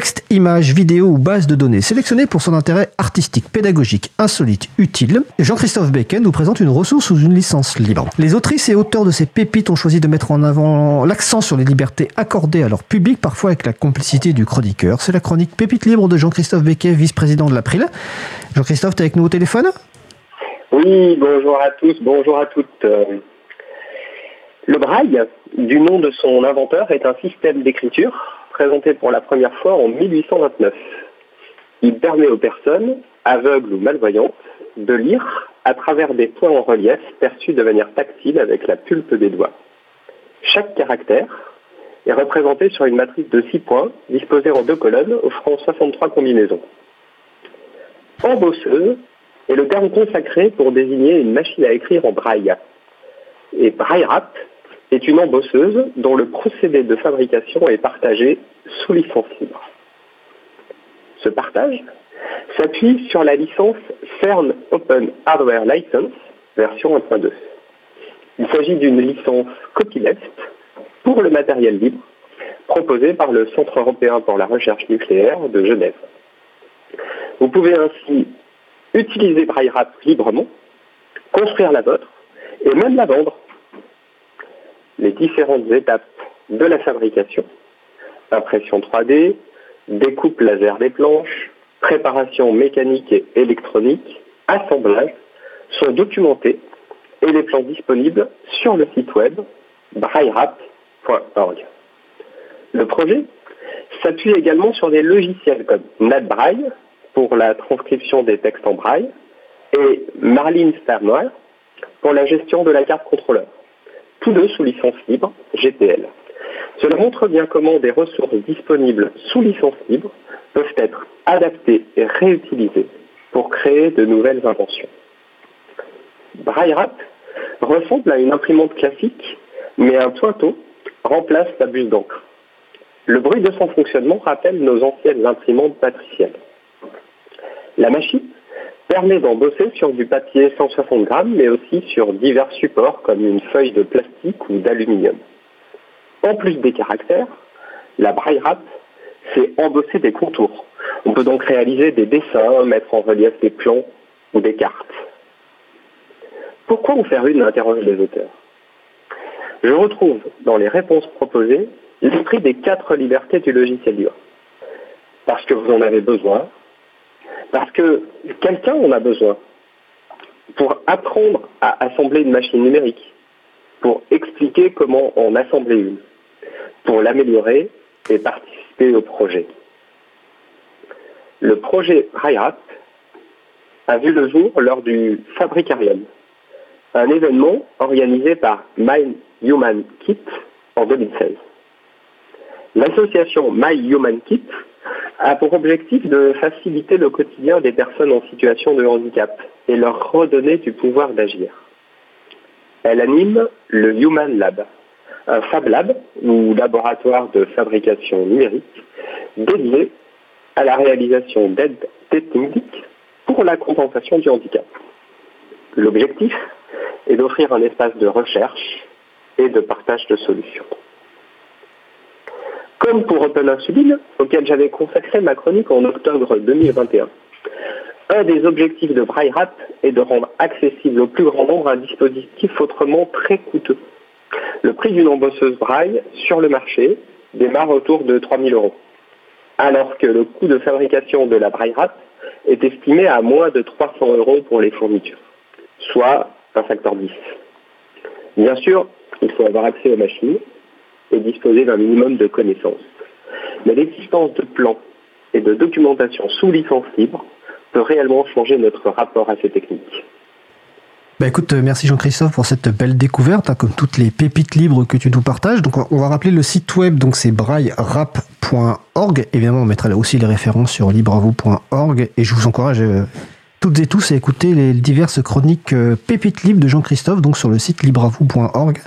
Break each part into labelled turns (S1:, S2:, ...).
S1: Texte, images, vidéos ou bases de données sélectionnées pour son intérêt artistique, pédagogique, insolite, utile. Jean-Christophe Bacon nous présente une ressource sous une licence libre. Les autrices et auteurs de ces pépites ont choisi de mettre en avant l'accent sur les libertés accordées à leur public, parfois avec la complicité du chroniqueur. C'est la chronique Pépite libre de Jean-Christophe Becquet, vice-président de l'April. Jean-Christophe, tu es avec nous au téléphone?
S2: Oui, bonjour à tous, bonjour à toutes. Le braille, du nom de son inventeur, est un système d'écriture présenté pour la première fois en 1829. Il permet aux personnes, aveugles ou malvoyantes, de lire à travers des points en relief perçus de manière tactile avec la pulpe des doigts. Chaque caractère est représenté sur une matrice de 6 points disposée en deux colonnes offrant 63 combinaisons. Embosseuse est le terme consacré pour désigner une machine à écrire en braille. Et braille rap est une embosseuse dont le procédé de fabrication est partagé sous licence libre. Ce partage s'appuie sur la licence CERN Open Hardware License version 1.2. Il s'agit d'une licence copyleft pour le matériel libre proposée par le Centre européen pour la recherche nucléaire de Genève. Vous pouvez ainsi utiliser BrailleRap librement, construire la vôtre et même la vendre. Les différentes étapes de la fabrication, impression 3D, découpe laser des planches, préparation mécanique et électronique, assemblage, sont documentées et les plans disponibles sur le site web braillerap.org. Le projet s'appuie également sur des logiciels comme NetBraille pour la transcription des textes en braille et Marlin Firmware pour la gestion de la carte contrôleur, tous deux sous licence libre GPL. Cela montre bien comment des ressources disponibles sous licence libre peuvent être adaptées et réutilisées pour créer de nouvelles inventions. BrailleRap ressemble à une imprimante classique, mais un pointeau remplace la buse d'encre. Le bruit de son fonctionnement rappelle nos anciennes imprimantes patricielles. La machine permet d'embosser sur du papier 160 grammes, mais aussi sur divers supports comme une feuille de plastique ou d'aluminium. En plus des caractères, la braille rap c'est embosser des contours. On peut donc réaliser des dessins, mettre en relief des plans ou des cartes. Pourquoi en faire une interroge les auteurs? Je retrouve dans les réponses proposées l'esprit des quatre libertés du logiciel libre. Parce que vous en avez besoin, parce que quelqu'un en a besoin pour apprendre à assembler une machine numérique, pour expliquer comment en assembler une, pour l'améliorer et participer au projet. Le projet RIAP a vu le jour lors du Fabricarium, un événement organisé par My Human Kit en 2016. L'association My Human Kit a pour objectif de faciliter le quotidien des personnes en situation de handicap et leur redonner du pouvoir d'agir. Elle anime le Human Lab, un Fab Lab ou laboratoire de fabrication numérique dédié à la réalisation d'aides techniques pour la compensation du handicap. L'objectif est d'offrir un espace de recherche et de partage de solutions. Comme pour Open Insuline, auquel j'avais consacré ma chronique en octobre 2021, un des objectifs de BrailleRap est de rendre accessible au plus grand nombre un dispositif autrement très coûteux. Le prix d'une embosseuse braille sur le marché démarre autour de 3 000 euros, alors que le coût de fabrication de la braille rap est estimé à moins de 300 euros pour les fournitures, soit un facteur 10. Bien sûr, il faut avoir accès aux machines et disposer d'un minimum de connaissances. Mais l'existence de plans et de documentation sous licence libre peut réellement changer notre rapport à ces techniques.
S1: Bah écoute, euh, merci Jean-Christophe pour cette belle découverte, hein, comme toutes les pépites libres que tu nous partages. Donc on va rappeler le site web, donc c'est braillerap.org. Évidemment, on mettra aussi les références sur libravou.org et je vous encourage euh, toutes et tous à écouter les diverses chroniques euh, pépites libres de Jean-Christophe, donc sur le site libravou.org.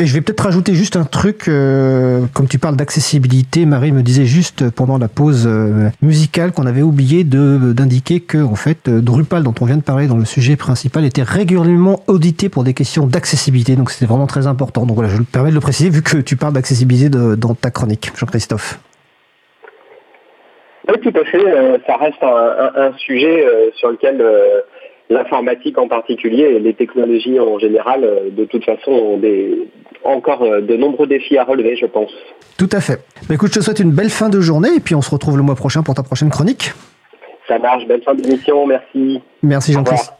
S1: Et je vais peut-être rajouter juste un truc, euh, comme tu parles d'accessibilité, Marie me disait juste pendant la pause euh, musicale qu'on avait oublié de d'indiquer que en fait euh, Drupal dont on vient de parler dans le sujet principal était régulièrement audité pour des questions d'accessibilité, donc c'était vraiment très important. Donc voilà, je me permets de le préciser vu que tu parles d'accessibilité dans ta chronique, Jean-Christophe.
S2: Oui, tout à fait. ça reste un, sujet sur lequel l'informatique en particulier et les technologies en général, de toute façon, ont des, encore de nombreux défis à relever, je pense.
S1: Tout à fait. Bah, écoute, je te souhaite une belle fin de journée et puis on se retrouve le mois prochain pour ta prochaine chronique.
S2: Ça marche, belle fin d'émission, merci.
S1: Merci Jean-Christophe.